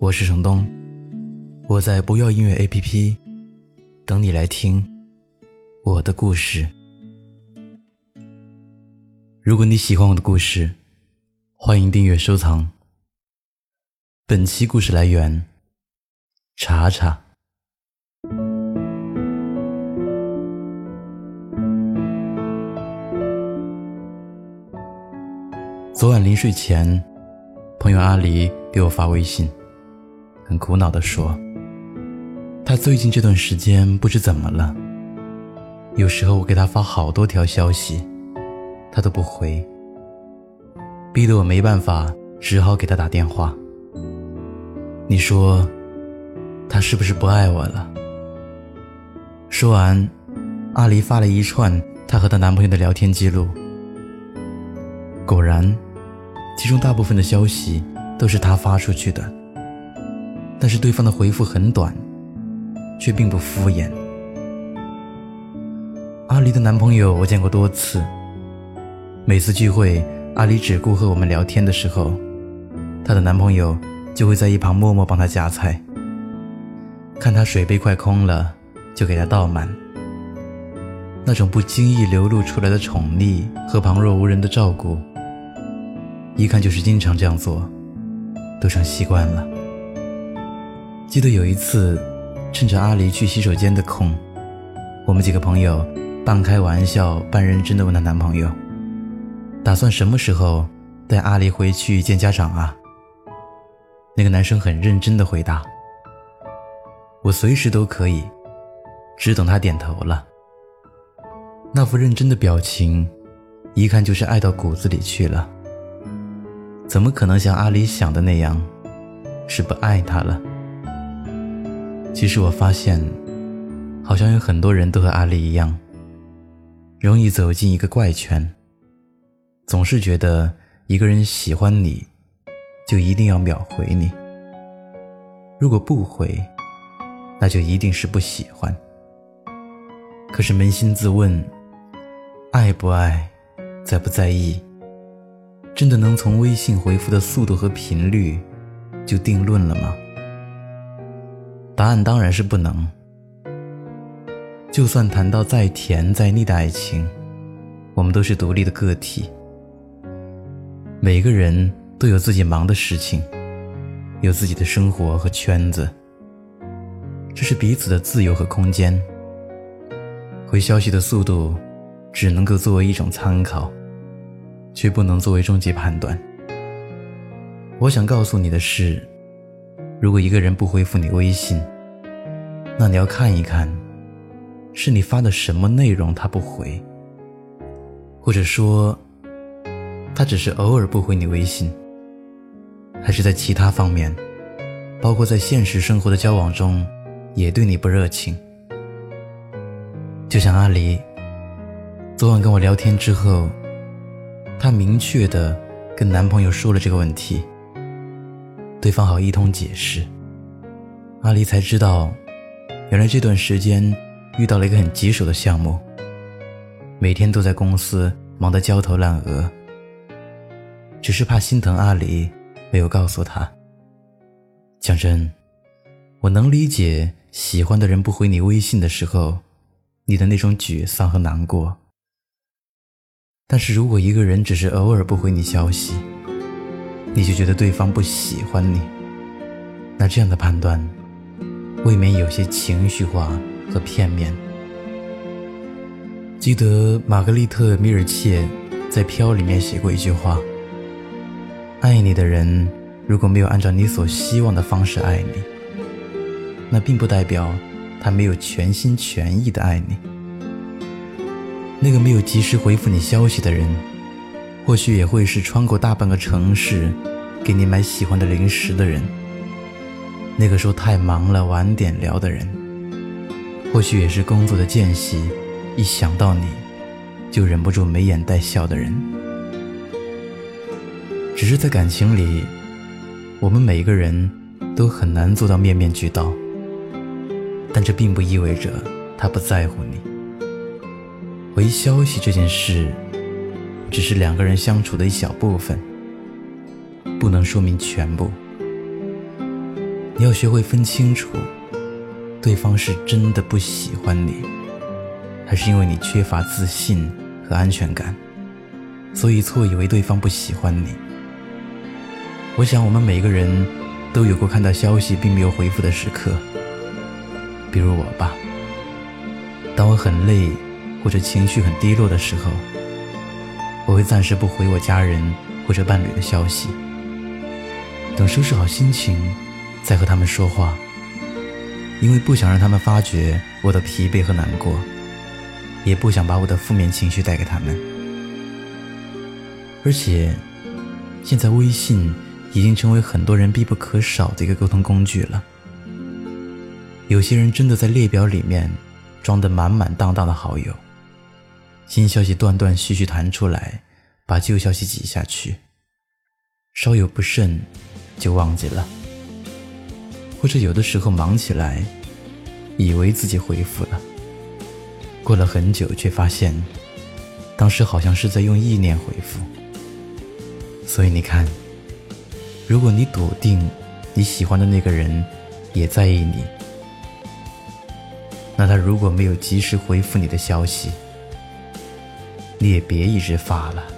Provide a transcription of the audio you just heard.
我是程东，我在不要音乐 APP 等你来听我的故事。如果你喜欢我的故事，欢迎订阅收藏。本期故事来源：查查。昨晚临睡前，朋友阿离给我发微信。很苦恼地说：“他最近这段时间不知怎么了，有时候我给他发好多条消息，他都不回，逼得我没办法，只好给他打电话。你说，他是不是不爱我了？”说完，阿离发了一串她和她男朋友的聊天记录，果然，其中大部分的消息都是他发出去的。但是对方的回复很短，却并不敷衍。阿离的男朋友我见过多次，每次聚会，阿离只顾和我们聊天的时候，她的男朋友就会在一旁默默帮她夹菜。看她水杯快空了，就给她倒满。那种不经意流露出来的宠溺和旁若无人的照顾，一看就是经常这样做，都成习惯了。记得有一次，趁着阿离去洗手间的空，我们几个朋友半开玩笑半认真的问她男朋友：“打算什么时候带阿离回去见家长啊？”那个男生很认真的回答：“我随时都可以，只等他点头了。”那副认真的表情，一看就是爱到骨子里去了。怎么可能像阿离想的那样，是不爱他了？其实我发现，好像有很多人都和阿丽一样，容易走进一个怪圈，总是觉得一个人喜欢你，就一定要秒回你。如果不回，那就一定是不喜欢。可是扪心自问，爱不爱，在不在意，真的能从微信回复的速度和频率就定论了吗？答案当然是不能。就算谈到再甜再腻的爱情，我们都是独立的个体，每个人都有自己忙的事情，有自己的生活和圈子。这是彼此的自由和空间。回消息的速度，只能够作为一种参考，却不能作为终极判断。我想告诉你的是。如果一个人不回复你微信，那你要看一看，是你发的什么内容他不回，或者说，他只是偶尔不回你微信，还是在其他方面，包括在现实生活的交往中，也对你不热情。就像阿离，昨晚跟我聊天之后，她明确的跟男朋友说了这个问题。对方好一通解释，阿离才知道，原来这段时间遇到了一个很棘手的项目，每天都在公司忙得焦头烂额。只是怕心疼阿离，没有告诉他。讲真，我能理解喜欢的人不回你微信的时候，你的那种沮丧和难过。但是如果一个人只是偶尔不回你消息，你就觉得对方不喜欢你，那这样的判断未免有些情绪化和片面。记得玛格丽特·米尔切在《飘》里面写过一句话：“爱你的人如果没有按照你所希望的方式爱你，那并不代表他没有全心全意的爱你。那个没有及时回复你消息的人。”或许也会是穿过大半个城市，给你买喜欢的零食的人，那个说太忙了晚点聊的人，或许也是工作的间隙，一想到你，就忍不住眉眼带笑的人。只是在感情里，我们每一个人都很难做到面面俱到，但这并不意味着他不在乎你。回消息这件事，只是两个人相处的一小部分，不能说明全部。你要学会分清楚，对方是真的不喜欢你，还是因为你缺乏自信和安全感，所以错以为对方不喜欢你。我想，我们每个人都有过看到消息并没有回复的时刻，比如我吧。当我很累或者情绪很低落的时候，我会暂时不回我家人或者伴侣的消息，等收拾好心情。再和他们说话，因为不想让他们发觉我的疲惫和难过，也不想把我的负面情绪带给他们。而且，现在微信已经成为很多人必不可少的一个沟通工具了。有些人真的在列表里面装得满满当当的好友，新消息断断续续弹出来，把旧消息挤下去，稍有不慎就忘记了。或者有的时候忙起来，以为自己回复了，过了很久却发现，当时好像是在用意念回复。所以你看，如果你笃定你喜欢的那个人也在意你，那他如果没有及时回复你的消息，你也别一直发了。